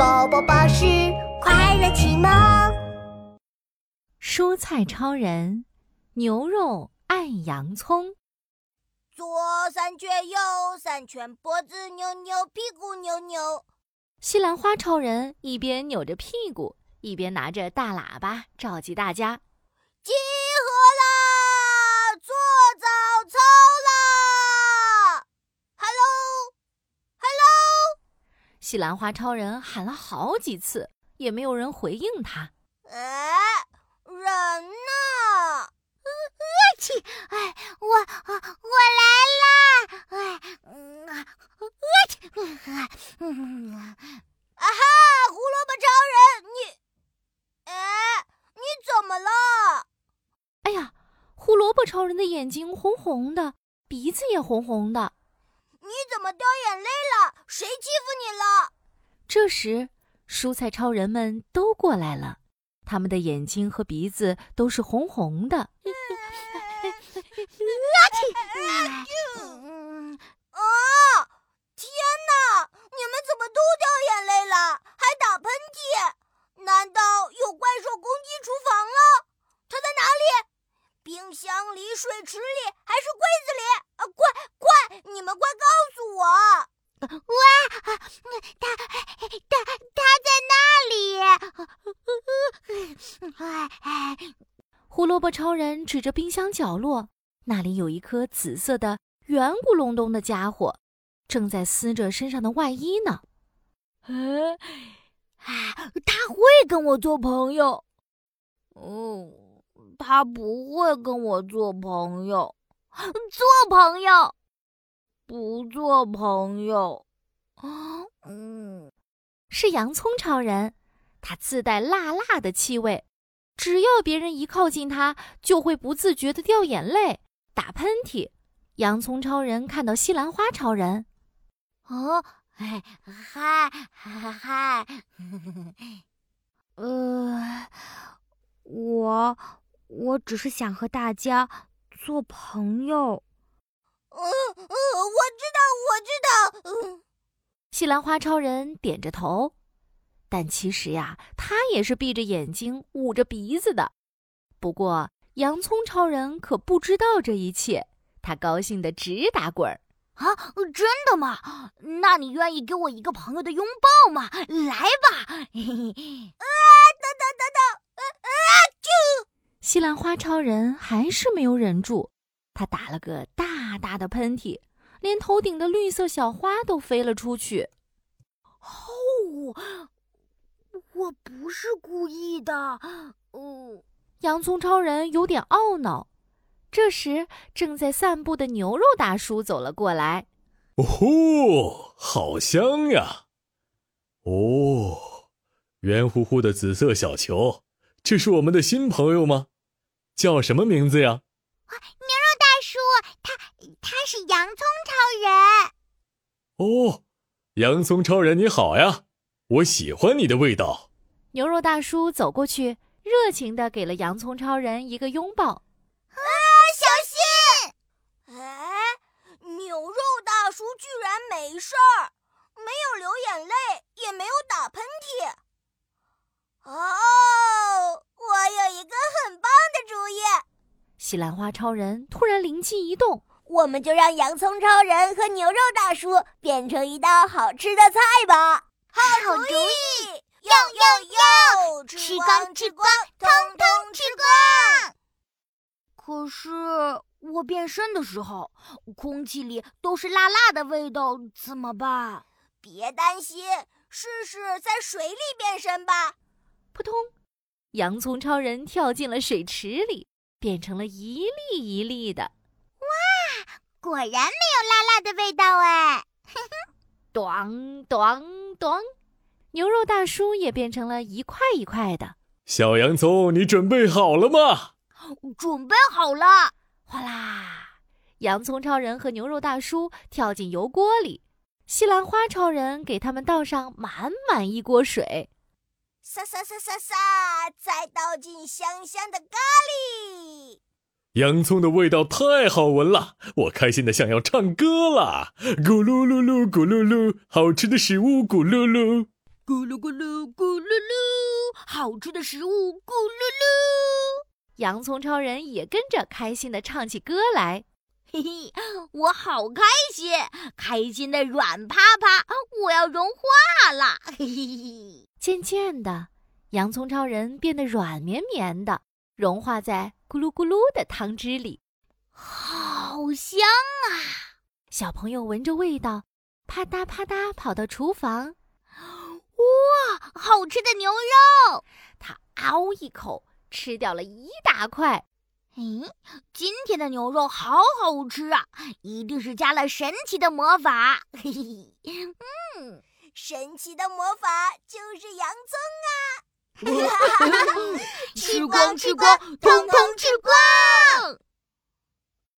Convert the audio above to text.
宝宝巴士快乐启蒙。蔬菜超人，牛肉爱洋葱。左三圈，右三圈，脖子扭扭，屁股扭扭。西兰花超人一边扭着屁股，一边拿着大喇叭召集大家：集西兰花超人喊了好几次，也没有人回应他。哎，人呢？去！哎，我我来啦！哎，嗯啊，去！嗯啊哈，胡萝卜超人，你，哎，你怎么了？哎呀，胡萝卜超人的眼睛红红的，鼻子也红红的。你怎么掉眼泪了？谁欺负你了？这时，蔬菜超人们都过来了，他们的眼睛和鼻子都是红红的。啊！天哪！你们怎么都掉眼泪了，还打喷嚏？难道有怪兽攻击厨房了？它在哪里？冰箱里、水池里，还是柜子里？啊！快快，你们快告诉我！哇！它它它在那里！胡萝卜超人指着冰箱角落。那里有一颗紫色的圆咕隆咚的家伙，正在撕着身上的外衣呢。哎，他会跟我做朋友。嗯，他不会跟我做朋友。做朋友，不做朋友。哦嗯，是洋葱超人，他自带辣辣的气味，只要别人一靠近他，就会不自觉的掉眼泪。打喷嚏，洋葱超人看到西兰花超人，哦，嗨嗨嗨嗨，呃，我我只是想和大家做朋友。嗯嗯，我知道，我知道。嗯，西兰花超人点着头，但其实呀，他也是闭着眼睛，捂着鼻子的。不过。洋葱超人可不知道这一切，他高兴得直打滚儿。啊，真的吗？那你愿意给我一个朋友的拥抱吗？来吧！嘿嘿，啊，等等等等，啊啊！啾！西兰花超人还是没有忍住，他打了个大大的喷嚏，连头顶的绿色小花都飞了出去。哦，我不是故意的。嗯。洋葱超人有点懊恼。这时，正在散步的牛肉大叔走了过来。“哦吼，好香呀！哦，圆乎乎的紫色小球，这是我们的新朋友吗？叫什么名字呀？”“牛肉大叔，他他是洋葱超人。”“哦，洋葱超人你好呀，我喜欢你的味道。”牛肉大叔走过去。热情的给了洋葱超人一个拥抱。啊，小心！哎，牛肉大叔居然没事儿，没有流眼泪，也没有打喷嚏。哦，我有一个很棒的主意！西兰花超人突然灵机一动，我们就让洋葱超人和牛肉大叔变成一道好吃的菜吧！好主意！哟哟哟！吃光吃光，通通吃光。可是我变身的时候，空气里都是辣辣的味道，怎么办？别担心，试试在水里变身吧。扑通！洋葱超人跳进了水池里，变成了一粒一粒的。哇，果然没有辣辣的味道哎！哼哼，咚咚咚。牛肉大叔也变成了一块一块的。小洋葱，你准备好了吗？准备好了！哗啦，洋葱超人和牛肉大叔跳进油锅里，西兰花超人给他们倒上满满一锅水。撒撒撒撒撒，再倒进香香的咖喱。洋葱的味道太好闻了，我开心的想要唱歌了。咕噜噜噜，咕噜噜，好吃的食物咕噜噜。咕噜咕噜咕噜噜，好吃的食物咕噜噜。洋葱超人也跟着开心的唱起歌来。嘿嘿，我好开心，开心的软趴趴，我要融化了。嘿嘿嘿。渐渐的，洋葱超人变得软绵绵的，融化在咕噜咕噜的汤汁里，好香啊！小朋友闻着味道，啪嗒啪嗒跑到厨房。哇，好吃的牛肉！他嗷一口吃掉了一大块。嗯，今天的牛肉好好吃啊，一定是加了神奇的魔法。嘿嘿，嗯，神奇的魔法就是洋葱啊！吃光吃光，通通吃光！